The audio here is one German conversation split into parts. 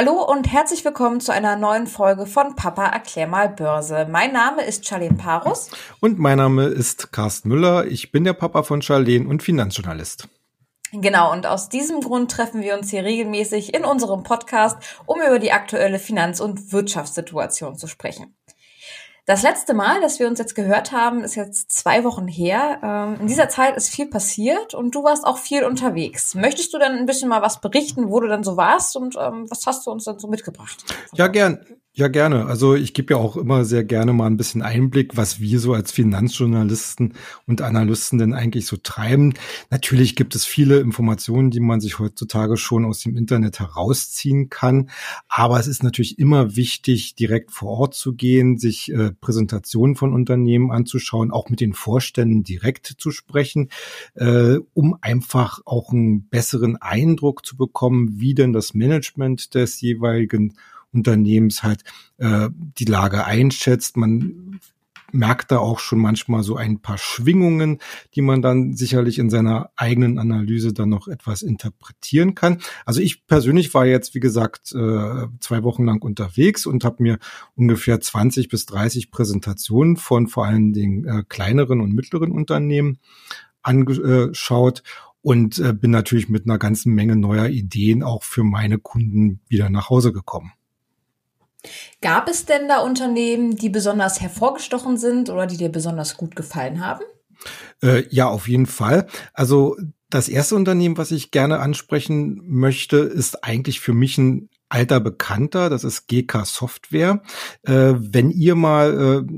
Hallo und herzlich willkommen zu einer neuen Folge von Papa erklär mal Börse. Mein Name ist Charlene Parus. Und mein Name ist Carsten Müller. Ich bin der Papa von Charlene und Finanzjournalist. Genau, und aus diesem Grund treffen wir uns hier regelmäßig in unserem Podcast, um über die aktuelle Finanz- und Wirtschaftssituation zu sprechen. Das letzte Mal, dass wir uns jetzt gehört haben, ist jetzt zwei Wochen her. Ähm, in dieser Zeit ist viel passiert und du warst auch viel unterwegs. Möchtest du dann ein bisschen mal was berichten, wo du dann so warst und ähm, was hast du uns dann so mitgebracht? Ja, gern. Ja, gerne. Also ich gebe ja auch immer sehr gerne mal ein bisschen Einblick, was wir so als Finanzjournalisten und Analysten denn eigentlich so treiben. Natürlich gibt es viele Informationen, die man sich heutzutage schon aus dem Internet herausziehen kann. Aber es ist natürlich immer wichtig, direkt vor Ort zu gehen, sich äh, Präsentationen von Unternehmen anzuschauen, auch mit den Vorständen direkt zu sprechen, äh, um einfach auch einen besseren Eindruck zu bekommen, wie denn das Management des jeweiligen Unternehmens halt äh, die Lage einschätzt. Man merkt da auch schon manchmal so ein paar Schwingungen, die man dann sicherlich in seiner eigenen Analyse dann noch etwas interpretieren kann. Also ich persönlich war jetzt, wie gesagt, äh, zwei Wochen lang unterwegs und habe mir ungefähr 20 bis 30 Präsentationen von vor allen Dingen äh, kleineren und mittleren Unternehmen angeschaut und äh, bin natürlich mit einer ganzen Menge neuer Ideen auch für meine Kunden wieder nach Hause gekommen. Gab es denn da Unternehmen, die besonders hervorgestochen sind oder die dir besonders gut gefallen haben? Äh, ja, auf jeden Fall. Also das erste Unternehmen, was ich gerne ansprechen möchte, ist eigentlich für mich ein alter Bekannter. Das ist GK Software. Äh, wenn ihr mal äh,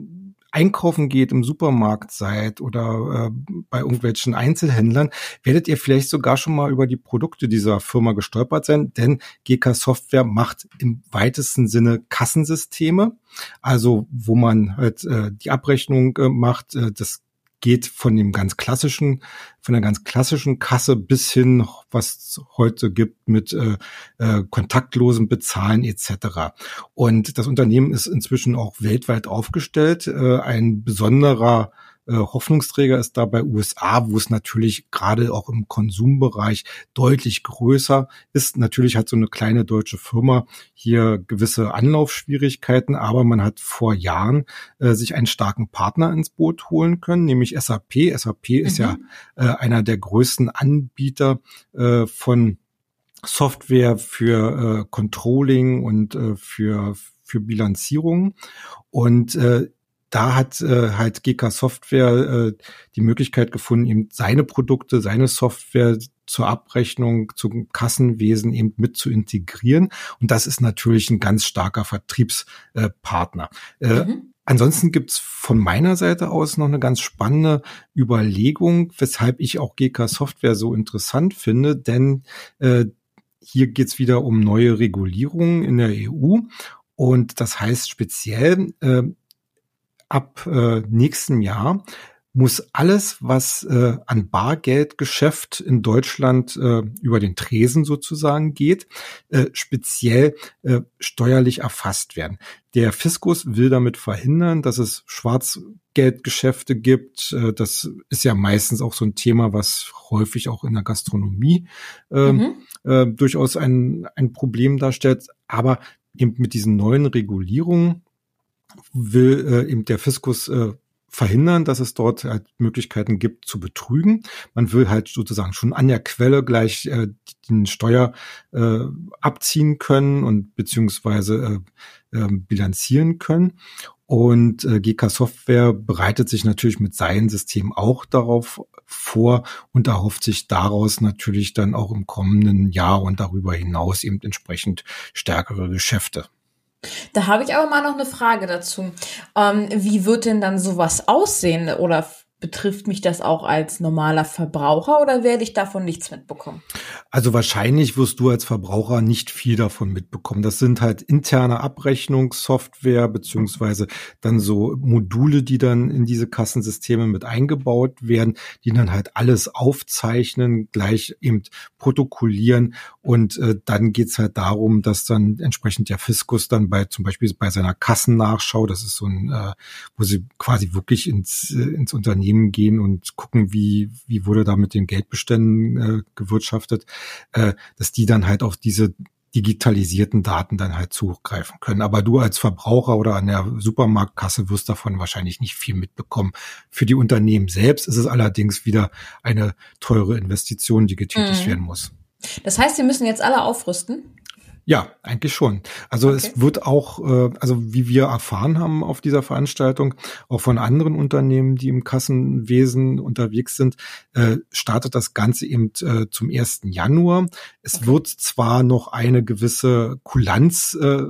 einkaufen geht, im Supermarkt seid oder äh, bei irgendwelchen Einzelhändlern, werdet ihr vielleicht sogar schon mal über die Produkte dieser Firma gestolpert sein, denn GK Software macht im weitesten Sinne Kassensysteme, also wo man halt äh, die Abrechnung äh, macht, äh, das geht von dem ganz klassischen, von der ganz klassischen Kasse bis hin, was es heute gibt mit äh, äh, kontaktlosen Bezahlen etc. Und das Unternehmen ist inzwischen auch weltweit aufgestellt. Äh, ein besonderer äh, Hoffnungsträger ist dabei USA, wo es natürlich gerade auch im Konsumbereich deutlich größer ist. Natürlich hat so eine kleine deutsche Firma hier gewisse Anlaufschwierigkeiten, aber man hat vor Jahren äh, sich einen starken Partner ins Boot holen können, nämlich SAP. SAP mhm. ist ja mhm. äh, einer der größten Anbieter äh, von Software für äh, Controlling und äh, für für Bilanzierung. Und äh, da hat äh, halt GK Software äh, die Möglichkeit gefunden, eben seine Produkte, seine Software zur Abrechnung, zum Kassenwesen eben mit zu integrieren. Und das ist natürlich ein ganz starker Vertriebspartner. Äh, mhm. Ansonsten gibt's von meiner Seite aus noch eine ganz spannende Überlegung, weshalb ich auch GK Software so interessant finde, denn äh, hier geht's wieder um neue Regulierungen in der EU. Und das heißt speziell, äh, ab äh, nächsten Jahr muss alles, was äh, an Bargeldgeschäft in Deutschland äh, über den Tresen sozusagen geht, äh, speziell äh, steuerlich erfasst werden. Der Fiskus will damit verhindern, dass es Schwarzgeldgeschäfte gibt. Äh, das ist ja meistens auch so ein Thema, was häufig auch in der Gastronomie äh, mhm. äh, durchaus ein, ein Problem darstellt. Aber eben mit diesen neuen Regulierungen will äh, eben der Fiskus äh, verhindern, dass es dort halt Möglichkeiten gibt zu betrügen. Man will halt sozusagen schon an der Quelle gleich äh, den Steuer äh, abziehen können und beziehungsweise äh, äh, bilanzieren können. Und äh, GK Software bereitet sich natürlich mit seinem System auch darauf vor und erhofft sich daraus natürlich dann auch im kommenden Jahr und darüber hinaus eben entsprechend stärkere Geschäfte. Da habe ich aber mal noch eine Frage dazu. Ähm, wie wird denn dann sowas aussehen? Oder betrifft mich das auch als normaler Verbraucher oder werde ich davon nichts mitbekommen? Also wahrscheinlich wirst du als Verbraucher nicht viel davon mitbekommen. Das sind halt interne Abrechnungssoftware beziehungsweise dann so Module, die dann in diese Kassensysteme mit eingebaut werden, die dann halt alles aufzeichnen, gleich eben protokollieren und äh, dann geht's halt darum, dass dann entsprechend der Fiskus dann bei zum Beispiel bei seiner Kassennachschau, das ist so ein, äh, wo sie quasi wirklich ins, äh, ins Unternehmen gehen und gucken, wie, wie wurde da mit den Geldbeständen äh, gewirtschaftet, äh, dass die dann halt auf diese digitalisierten Daten dann halt zugreifen können. Aber du als Verbraucher oder an der Supermarktkasse wirst davon wahrscheinlich nicht viel mitbekommen. Für die Unternehmen selbst ist es allerdings wieder eine teure Investition, die getätigt mhm. werden muss. Das heißt, sie müssen jetzt alle aufrüsten? Ja, eigentlich schon. Also okay. es wird auch, äh, also wie wir erfahren haben auf dieser Veranstaltung, auch von anderen Unternehmen, die im Kassenwesen unterwegs sind, äh, startet das Ganze eben äh, zum 1. Januar. Es okay. wird zwar noch eine gewisse Kulanz äh,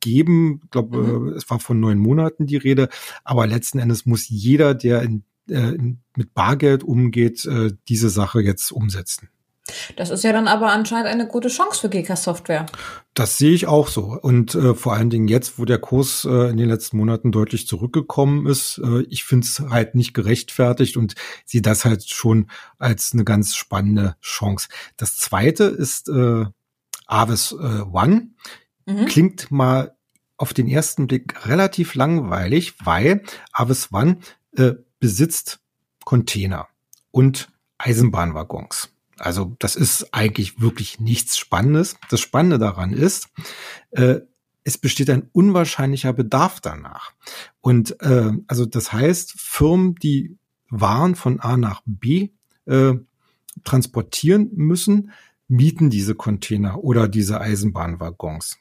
geben, ich glaube, mhm. es war von neun Monaten die Rede, aber letzten Endes muss jeder, der in, äh, mit Bargeld umgeht, äh, diese Sache jetzt umsetzen. Das ist ja dann aber anscheinend eine gute Chance für GK Software. Das sehe ich auch so. Und äh, vor allen Dingen jetzt, wo der Kurs äh, in den letzten Monaten deutlich zurückgekommen ist, äh, ich finde es halt nicht gerechtfertigt und sehe das halt schon als eine ganz spannende Chance. Das zweite ist äh, Avis äh, One. Mhm. Klingt mal auf den ersten Blick relativ langweilig, weil Avis One äh, besitzt Container und Eisenbahnwaggons. Also das ist eigentlich wirklich nichts Spannendes. Das Spannende daran ist, äh, es besteht ein unwahrscheinlicher Bedarf danach. Und äh, also das heißt, Firmen, die Waren von A nach B äh, transportieren müssen, mieten diese Container oder diese Eisenbahnwaggons.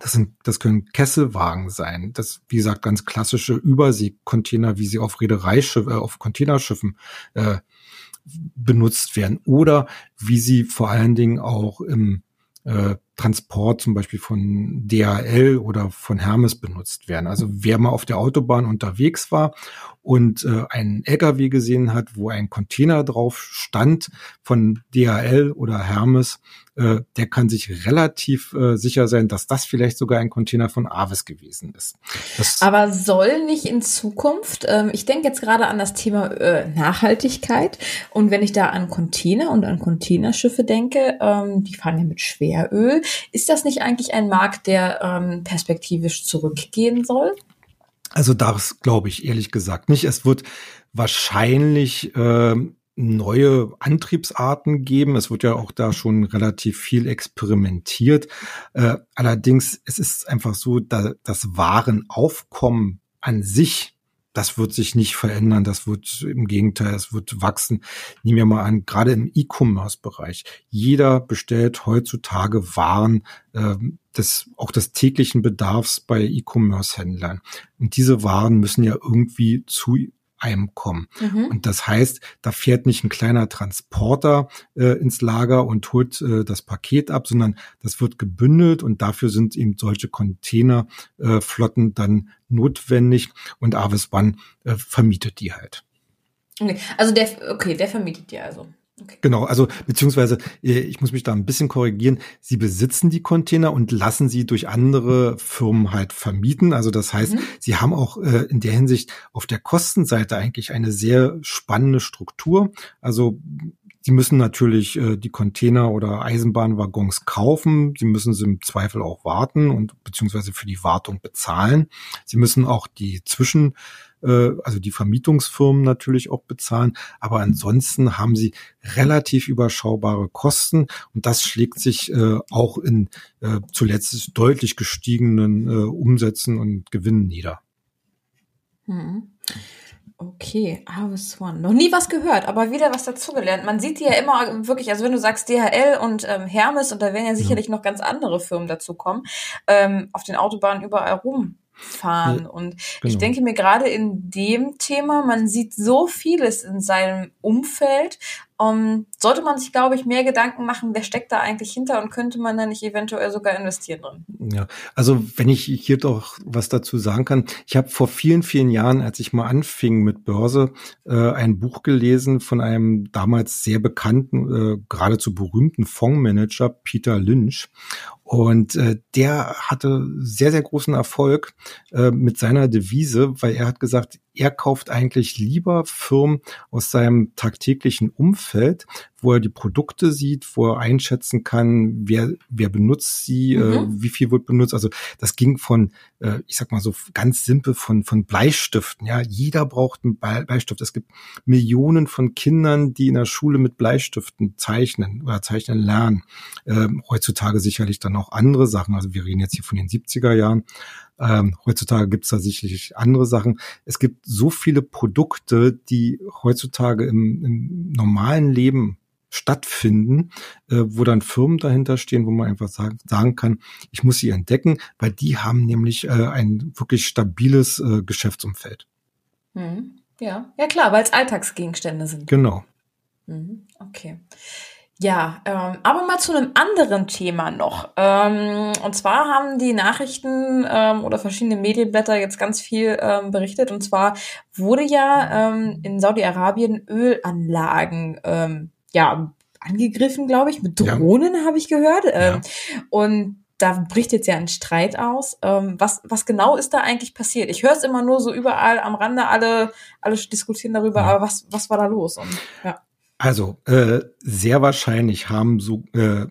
Das, sind, das können Kesselwagen sein. Das, wie gesagt, ganz klassische Überseekontainer, wie sie auf Reedereischiffen, äh, auf Containerschiffen äh, benutzt werden oder wie sie vor allen Dingen auch im äh, Transport zum Beispiel von DHL oder von Hermes benutzt werden. Also wer mal auf der Autobahn unterwegs war und äh, einen LKW gesehen hat, wo ein Container drauf stand von DHL oder Hermes, äh, der kann sich relativ äh, sicher sein, dass das vielleicht sogar ein Container von Avis gewesen ist. Das Aber soll nicht in Zukunft, ähm, ich denke jetzt gerade an das Thema äh, Nachhaltigkeit und wenn ich da an Container und an Containerschiffe denke, ähm, die fahren ja mit Schweröl, ist das nicht eigentlich ein Markt, der ähm, perspektivisch zurückgehen soll? Also das glaube ich ehrlich gesagt nicht. Es wird wahrscheinlich äh, neue Antriebsarten geben. Es wird ja auch da schon relativ viel experimentiert. Äh, allerdings, es ist einfach so, da das Warenaufkommen an sich das wird sich nicht verändern, das wird im Gegenteil, es wird wachsen. Nehmen wir mal an, gerade im E-Commerce-Bereich. Jeder bestellt heutzutage Waren äh, des, auch des täglichen Bedarfs bei E-Commerce-Händlern. Und diese Waren müssen ja irgendwie zu einem kommen. Mhm. Und das heißt, da fährt nicht ein kleiner Transporter äh, ins Lager und holt äh, das Paket ab, sondern das wird gebündelt und dafür sind eben solche Containerflotten äh, dann notwendig und Avis One äh, vermietet die halt. Okay. Also der, okay, der vermietet die also. Okay. Genau, also beziehungsweise äh, ich muss mich da ein bisschen korrigieren. Sie besitzen die Container und lassen sie durch andere Firmen halt vermieten. Also das heißt, mhm. sie haben auch äh, in der Hinsicht auf der Kostenseite eigentlich eine sehr spannende Struktur. Also Sie müssen natürlich äh, die Container oder Eisenbahnwaggons kaufen. Sie müssen sie im Zweifel auch warten und beziehungsweise für die Wartung bezahlen. Sie müssen auch die Zwischen also die Vermietungsfirmen natürlich auch bezahlen. Aber ansonsten haben sie relativ überschaubare Kosten und das schlägt sich äh, auch in äh, zuletzt deutlich gestiegenen äh, Umsätzen und Gewinnen nieder. Hm. Okay, Avis One. Noch nie was gehört, aber wieder was dazugelernt. Man sieht die ja immer wirklich, also wenn du sagst DHL und ähm, Hermes, und da werden ja sicherlich ja. noch ganz andere Firmen dazukommen, ähm, auf den Autobahnen überall rum fahren. Und genau. ich denke mir gerade in dem Thema, man sieht so vieles in seinem Umfeld. Um, ähm, sollte man sich, glaube ich, mehr Gedanken machen, wer steckt da eigentlich hinter und könnte man da nicht eventuell sogar investieren drin? Ja, also wenn ich hier doch was dazu sagen kann, ich habe vor vielen, vielen Jahren, als ich mal anfing mit Börse, äh, ein Buch gelesen von einem damals sehr bekannten, äh, geradezu berühmten Fondsmanager, Peter Lynch. Und äh, der hatte sehr, sehr großen Erfolg äh, mit seiner Devise, weil er hat gesagt, er kauft eigentlich lieber Firmen aus seinem tagtäglichen Umfeld, wo er die Produkte sieht, wo er einschätzen kann, wer, wer benutzt sie, äh, mhm. äh, wie viel wird benutzt. Also das ging von, äh, ich sag mal so ganz simpel von, von Bleistiften. Ja, jeder braucht einen Bleistift. Es gibt Millionen von Kindern, die in der Schule mit Bleistiften zeichnen oder zeichnen lernen. Ähm, heutzutage sicherlich dann auch andere Sachen. Also wir reden jetzt hier von den 70er Jahren. Ähm, heutzutage gibt es da sicherlich andere Sachen. Es gibt so viele Produkte, die heutzutage im, im normalen Leben stattfinden, äh, wo dann Firmen dahinter stehen, wo man einfach sagen, sagen kann, ich muss sie entdecken, weil die haben nämlich äh, ein wirklich stabiles äh, Geschäftsumfeld. Hm. Ja, ja klar, weil es Alltagsgegenstände sind. Genau. Mhm. Okay. Ja, ähm, aber mal zu einem anderen Thema noch. Ähm, und zwar haben die Nachrichten ähm, oder verschiedene Medienblätter jetzt ganz viel ähm, berichtet. Und zwar wurde ja ähm, in Saudi-Arabien Ölanlagen ähm, ja angegriffen, glaube ich, mit Drohnen ja. habe ich gehört. Ähm, ja. Und da bricht jetzt ja ein Streit aus. Ähm, was, was genau ist da eigentlich passiert? Ich höre es immer nur so überall am Rande, alle, alle diskutieren darüber, ja. aber was, was war da los? Und, ja. Also äh, sehr wahrscheinlich haben so äh,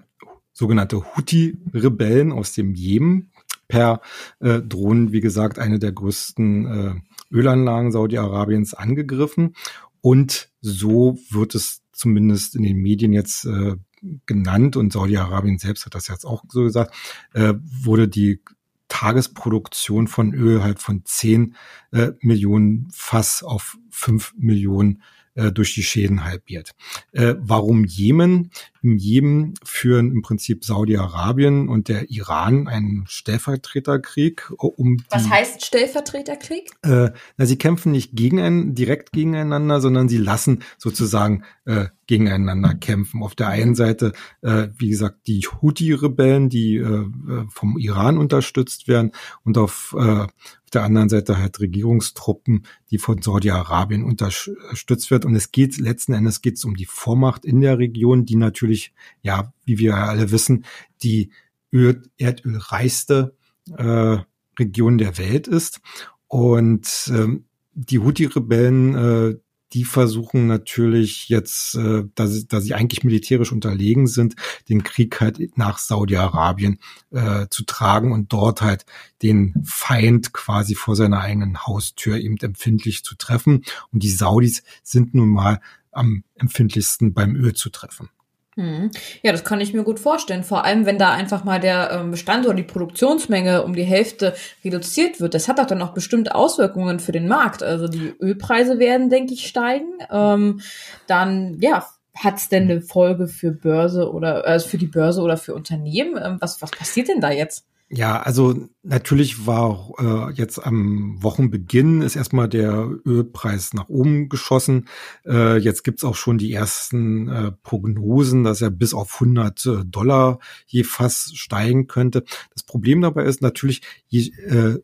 sogenannte Houthi-Rebellen aus dem Jemen per äh, Drohnen, wie gesagt, eine der größten äh, Ölanlagen Saudi-Arabiens angegriffen. Und so wird es zumindest in den Medien jetzt äh, genannt und Saudi-Arabien selbst hat das jetzt auch so gesagt, äh, wurde die Tagesproduktion von Öl halt von 10 äh, Millionen Fass auf 5 Millionen äh, durch die Schäden halbiert. Äh, warum Jemen? Im Jemen führen im Prinzip Saudi-Arabien und der Iran einen Stellvertreterkrieg. Um Was heißt Stellvertreterkrieg? Äh, na, sie kämpfen nicht gegen ein, direkt gegeneinander, sondern sie lassen sozusagen äh, gegeneinander kämpfen. Auf der einen Seite, äh, wie gesagt, die Houthi-Rebellen, die äh, vom Iran unterstützt werden, und auf, äh, auf der anderen Seite halt Regierungstruppen, die von Saudi-Arabien unterstützt wird. Und es geht letzten Endes geht es um die Vormacht in der Region, die natürlich, ja, wie wir alle wissen, die Öl erdölreichste äh, Region der Welt ist. Und ähm, die Houthi-Rebellen, äh, die versuchen natürlich jetzt, äh, da, sie, da sie eigentlich militärisch unterlegen sind, den Krieg halt nach Saudi-Arabien äh, zu tragen und dort halt den Feind quasi vor seiner eigenen Haustür eben empfindlich zu treffen. Und die Saudis sind nun mal am empfindlichsten beim Öl zu treffen. Hm. Ja, das kann ich mir gut vorstellen. Vor allem, wenn da einfach mal der ähm, Bestand oder die Produktionsmenge um die Hälfte reduziert wird. Das hat doch dann auch bestimmt Auswirkungen für den Markt. Also die Ölpreise werden, denke ich, steigen. Ähm, dann, ja, hat es denn eine Folge für Börse oder äh, für die Börse oder für Unternehmen? Ähm, was, was passiert denn da jetzt? Ja, also natürlich war äh, jetzt am Wochenbeginn ist erstmal der Ölpreis nach oben geschossen. Äh, jetzt gibt's auch schon die ersten äh, Prognosen, dass er bis auf 100 äh, Dollar je Fass steigen könnte. Das Problem dabei ist natürlich, je äh,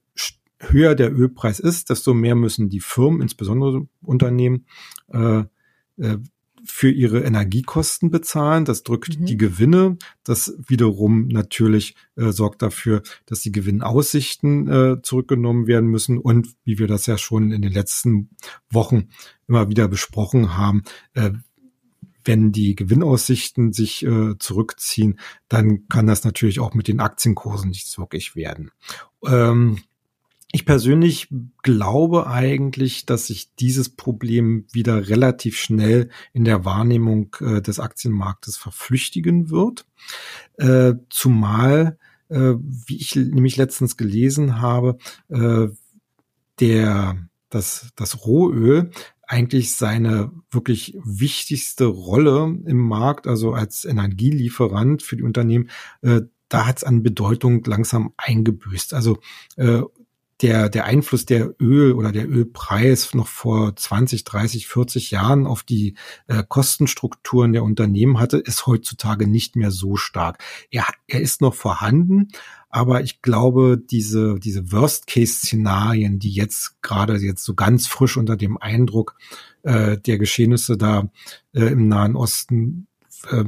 höher der Ölpreis ist, desto mehr müssen die Firmen, insbesondere Unternehmen, äh, äh, für ihre Energiekosten bezahlen. Das drückt mhm. die Gewinne. Das wiederum natürlich äh, sorgt dafür, dass die Gewinnaussichten äh, zurückgenommen werden müssen. Und wie wir das ja schon in den letzten Wochen immer wieder besprochen haben, äh, wenn die Gewinnaussichten sich äh, zurückziehen, dann kann das natürlich auch mit den Aktienkursen nicht wirklich werden. Ähm, ich persönlich glaube eigentlich, dass sich dieses Problem wieder relativ schnell in der Wahrnehmung äh, des Aktienmarktes verflüchtigen wird. Äh, zumal, äh, wie ich nämlich letztens gelesen habe, äh, der, das, das Rohöl eigentlich seine wirklich wichtigste Rolle im Markt, also als Energielieferant für die Unternehmen, äh, da hat es an Bedeutung langsam eingebüßt. Also äh, der, der Einfluss der Öl oder der Ölpreis noch vor 20, 30, 40 Jahren auf die äh, Kostenstrukturen der Unternehmen hatte, ist heutzutage nicht mehr so stark. Er, er ist noch vorhanden, aber ich glaube, diese, diese Worst-Case-Szenarien, die jetzt gerade jetzt so ganz frisch unter dem Eindruck äh, der Geschehnisse da äh, im Nahen Osten äh,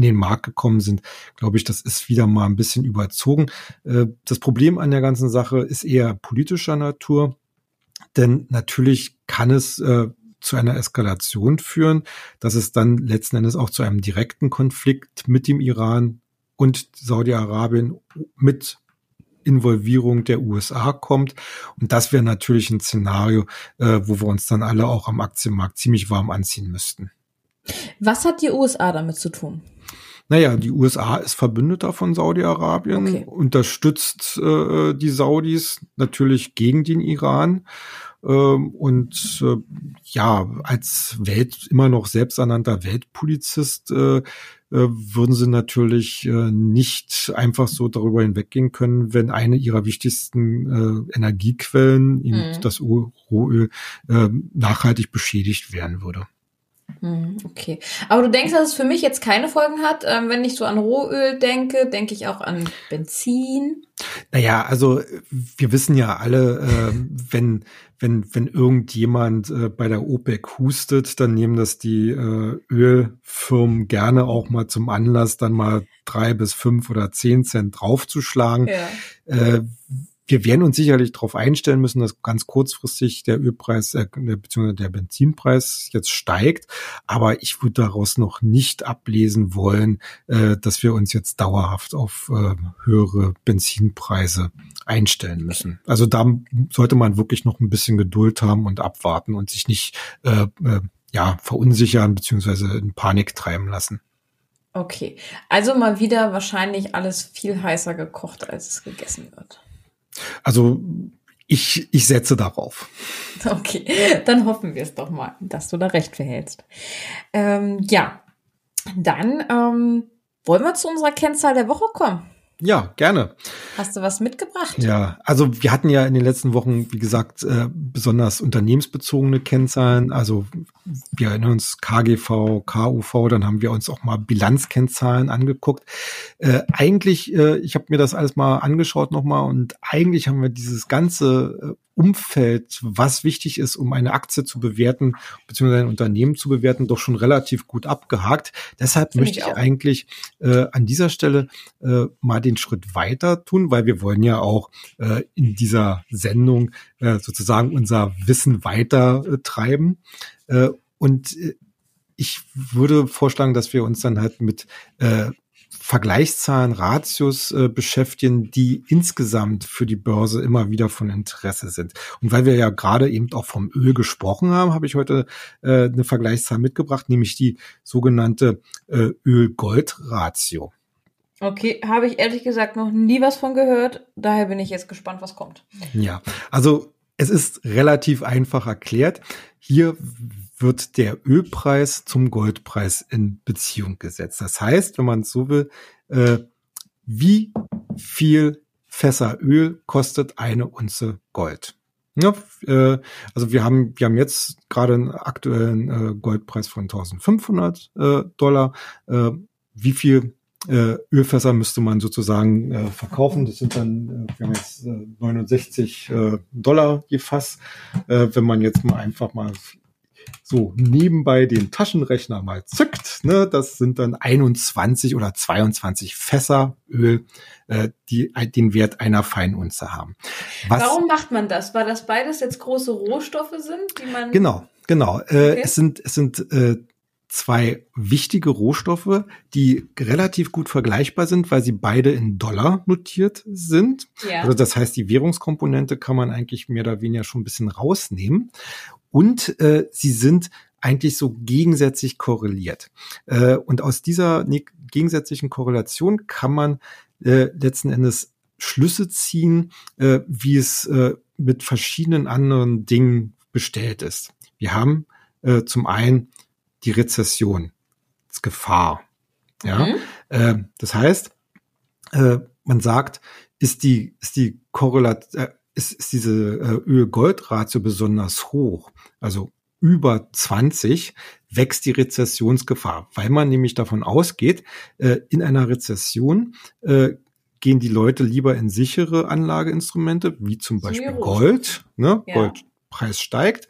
in den Markt gekommen sind, glaube ich, das ist wieder mal ein bisschen überzogen. Äh, das Problem an der ganzen Sache ist eher politischer Natur. Denn natürlich kann es äh, zu einer Eskalation führen, dass es dann letzten Endes auch zu einem direkten Konflikt mit dem Iran und Saudi-Arabien mit Involvierung der USA kommt. Und das wäre natürlich ein Szenario, äh, wo wir uns dann alle auch am Aktienmarkt ziemlich warm anziehen müssten. Was hat die USA damit zu tun? Naja, die USA ist Verbündeter von Saudi-Arabien, okay. unterstützt äh, die Saudis natürlich gegen den Iran. Ähm, und äh, ja, als Welt, immer noch selbsternannter Weltpolizist äh, äh, würden sie natürlich äh, nicht einfach so darüber hinweggehen können, wenn eine ihrer wichtigsten äh, Energiequellen, mhm. das Rohöl, nachhaltig beschädigt werden würde. Hm, okay. Aber du denkst, dass es für mich jetzt keine Folgen hat? Ähm, wenn ich so an Rohöl denke, denke ich auch an Benzin. Naja, also wir wissen ja alle, äh, wenn, wenn, wenn irgendjemand äh, bei der OPEC hustet, dann nehmen das die äh, Ölfirmen gerne auch mal zum Anlass, dann mal drei bis fünf oder zehn Cent draufzuschlagen. Ja. Wir werden uns sicherlich darauf einstellen müssen, dass ganz kurzfristig der Ölpreis äh, bzw. der Benzinpreis jetzt steigt. Aber ich würde daraus noch nicht ablesen wollen, äh, dass wir uns jetzt dauerhaft auf äh, höhere Benzinpreise einstellen müssen. Also da sollte man wirklich noch ein bisschen Geduld haben und abwarten und sich nicht äh, äh, ja verunsichern bzw. in Panik treiben lassen. Okay, also mal wieder wahrscheinlich alles viel heißer gekocht, als es gegessen wird. Also ich, ich setze darauf. Okay, dann hoffen wir es doch mal, dass du da recht verhältst. Ähm, ja, dann ähm, wollen wir zu unserer Kennzahl der Woche kommen. Ja, gerne. Hast du was mitgebracht? Ja, also wir hatten ja in den letzten Wochen, wie gesagt, äh, besonders unternehmensbezogene Kennzahlen. Also wir erinnern uns KGV, KUV, dann haben wir uns auch mal Bilanzkennzahlen angeguckt. Äh, eigentlich, äh, ich habe mir das alles mal angeschaut nochmal und eigentlich haben wir dieses ganze Umfeld, was wichtig ist, um eine Aktie zu bewerten, beziehungsweise ein Unternehmen zu bewerten, doch schon relativ gut abgehakt. Deshalb Find möchte ich, ich eigentlich an dieser Stelle mal den Schritt weiter tun, weil wir wollen ja auch äh, in dieser Sendung äh, sozusagen unser Wissen weiter äh, treiben. Äh, und äh, ich würde vorschlagen, dass wir uns dann halt mit äh, Vergleichszahlen, Ratios äh, beschäftigen, die insgesamt für die Börse immer wieder von Interesse sind. Und weil wir ja gerade eben auch vom Öl gesprochen haben, habe ich heute äh, eine Vergleichszahl mitgebracht, nämlich die sogenannte äh, Öl-Gold-Ratio. Okay, habe ich ehrlich gesagt noch nie was von gehört. Daher bin ich jetzt gespannt, was kommt. Ja, also es ist relativ einfach erklärt. Hier wird der Ölpreis zum Goldpreis in Beziehung gesetzt. Das heißt, wenn man so will, äh, wie viel Fässer Öl kostet eine Unze Gold? Ja, äh, also wir haben, wir haben jetzt gerade einen aktuellen äh, Goldpreis von 1500 äh, Dollar. Äh, wie viel äh, Ölfässer müsste man sozusagen äh, verkaufen. Das sind dann, äh, wir haben jetzt äh, 69 äh, Dollar je Fass. Äh, wenn man jetzt mal einfach mal so nebenbei den Taschenrechner mal zückt, ne, das sind dann 21 oder 22 Fässer Öl, äh, die den Wert einer Feinunze haben. Was, Warum macht man das? Weil das beides jetzt große Rohstoffe sind, die man Genau, genau. Äh, okay. Es sind es sind äh, zwei wichtige Rohstoffe, die relativ gut vergleichbar sind, weil sie beide in Dollar notiert sind. Ja. Also das heißt, die Währungskomponente kann man eigentlich mehr oder weniger schon ein bisschen rausnehmen. Und äh, sie sind eigentlich so gegensätzlich korreliert. Äh, und aus dieser gegensätzlichen Korrelation kann man äh, letzten Endes Schlüsse ziehen, äh, wie es äh, mit verschiedenen anderen Dingen bestellt ist. Wir haben äh, zum einen die Rezession, das Gefahr. Ja, mhm. äh, das heißt, äh, man sagt, ist die ist die Korrelation äh, ist, ist diese äh, Öl-Gold-Ratio besonders hoch, also über 20, wächst die Rezessionsgefahr, weil man nämlich davon ausgeht, äh, in einer Rezession äh, gehen die Leute lieber in sichere Anlageinstrumente, wie zum Beispiel Gold. Ne? Ja. Goldpreis steigt.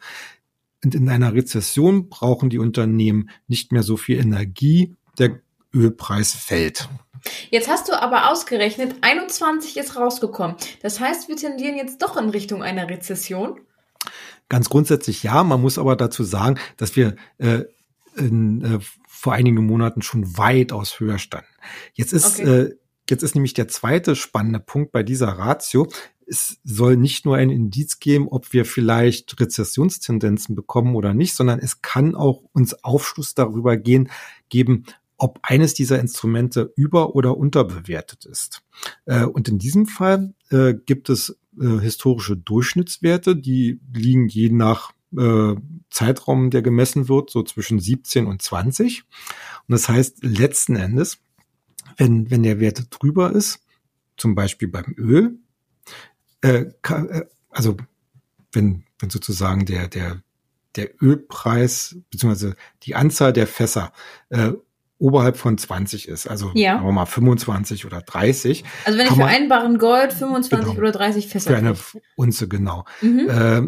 Und in einer Rezession brauchen die Unternehmen nicht mehr so viel Energie. Der Ölpreis fällt. Jetzt hast du aber ausgerechnet, 21 ist rausgekommen. Das heißt, wir tendieren jetzt doch in Richtung einer Rezession. Ganz grundsätzlich ja, man muss aber dazu sagen, dass wir äh, in, äh, vor einigen Monaten schon weitaus höher standen. Jetzt ist, okay. äh, jetzt ist nämlich der zweite spannende Punkt bei dieser Ratio. Es soll nicht nur ein Indiz geben, ob wir vielleicht Rezessionstendenzen bekommen oder nicht, sondern es kann auch uns Aufschluss darüber gehen, geben, ob eines dieser Instrumente über- oder unterbewertet ist. Äh, und in diesem Fall äh, gibt es äh, historische Durchschnittswerte, die liegen je nach Zeitraum, der gemessen wird, so zwischen 17 und 20. Und das heißt letzten Endes, wenn, wenn der Wert drüber ist, zum Beispiel beim Öl, äh, kann, äh, also wenn, wenn sozusagen der, der, der Ölpreis beziehungsweise die Anzahl der Fässer äh, oberhalb von 20 ist, also ja. sagen wir mal 25 oder 30. Also wenn ich für einen Barren Gold 25 genau, oder 30 Fässer Für eine Unze, genau. Mhm. Äh,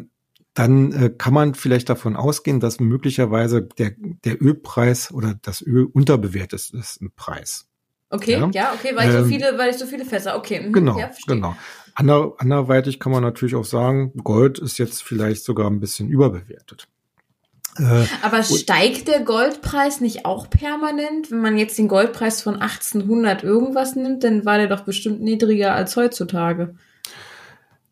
dann äh, kann man vielleicht davon ausgehen, dass möglicherweise der, der Ölpreis oder das Öl unterbewertet ist, ist ein Preis. Okay, ja, ja okay, weil ich ähm, so viele, weil ich so viele Fässer, okay. Mhm, genau, ja, genau. Ander, anderweitig kann man natürlich auch sagen, Gold ist jetzt vielleicht sogar ein bisschen überbewertet. Äh, Aber steigt der Goldpreis nicht auch permanent? Wenn man jetzt den Goldpreis von 1800 irgendwas nimmt, dann war der doch bestimmt niedriger als heutzutage.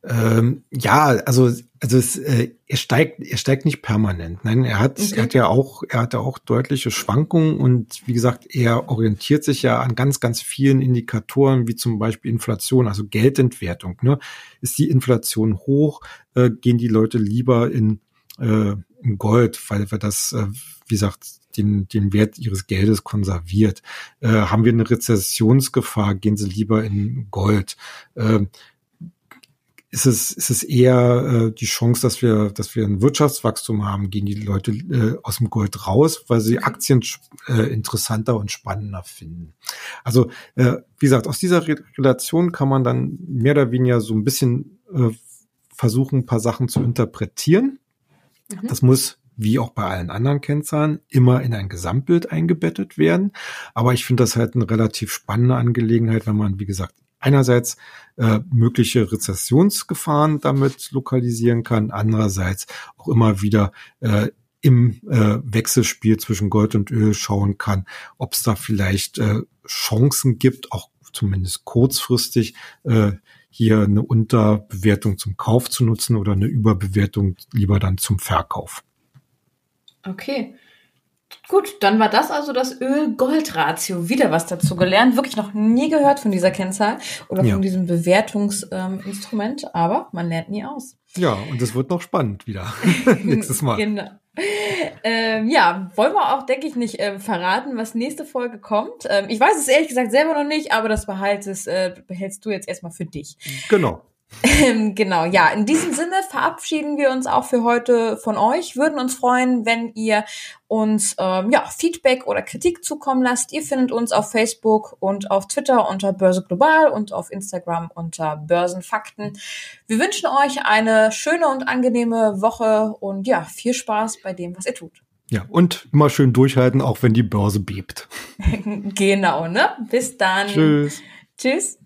Ähm, ja, also also es, äh, er steigt er steigt nicht permanent. Nein, er hat okay. er hat ja auch er hat ja auch deutliche Schwankungen und wie gesagt er orientiert sich ja an ganz ganz vielen Indikatoren wie zum Beispiel Inflation, also Geldentwertung. Ne? Ist die Inflation hoch, äh, gehen die Leute lieber in äh, in Gold, weil wir das, äh, wie gesagt, den, den Wert ihres Geldes konserviert. Äh, haben wir eine Rezessionsgefahr, gehen sie lieber in Gold. Äh, ist es, ist es eher äh, die Chance, dass wir, dass wir ein Wirtschaftswachstum haben, gehen die Leute äh, aus dem Gold raus, weil sie Aktien äh, interessanter und spannender finden. Also, äh, wie gesagt, aus dieser Re Relation kann man dann mehr oder weniger so ein bisschen äh, versuchen, ein paar Sachen zu interpretieren. Mhm. Das muss wie auch bei allen anderen Kennzahlen, immer in ein Gesamtbild eingebettet werden. Aber ich finde das halt eine relativ spannende Angelegenheit, wenn man, wie gesagt, einerseits äh, mögliche Rezessionsgefahren damit lokalisieren kann, andererseits auch immer wieder äh, im äh, Wechselspiel zwischen Gold und Öl schauen kann, ob es da vielleicht äh, Chancen gibt, auch zumindest kurzfristig äh, hier eine Unterbewertung zum Kauf zu nutzen oder eine Überbewertung lieber dann zum Verkauf. Okay. Gut, dann war das also das Öl-Gold-Ratio. Wieder was dazu gelernt. Wirklich noch nie gehört von dieser Kennzahl oder ja. von diesem Bewertungsinstrument, ähm, aber man lernt nie aus. Ja, und es wird noch spannend wieder nächstes Mal. genau. Ähm, ja, wollen wir auch, denke ich, nicht äh, verraten, was nächste Folge kommt. Ähm, ich weiß es ehrlich gesagt selber noch nicht, aber das behaltest, äh, behältst du jetzt erstmal für dich. Genau. Ähm, genau, ja. In diesem Sinne verabschieden wir uns auch für heute von euch. Würden uns freuen, wenn ihr uns ähm, ja, Feedback oder Kritik zukommen lasst. Ihr findet uns auf Facebook und auf Twitter unter Börse Global und auf Instagram unter Börsenfakten. Wir wünschen euch eine schöne und angenehme Woche und ja, viel Spaß bei dem, was ihr tut. Ja, und immer schön durchhalten, auch wenn die Börse bebt. genau, ne? Bis dann. Tschüss. Tschüss.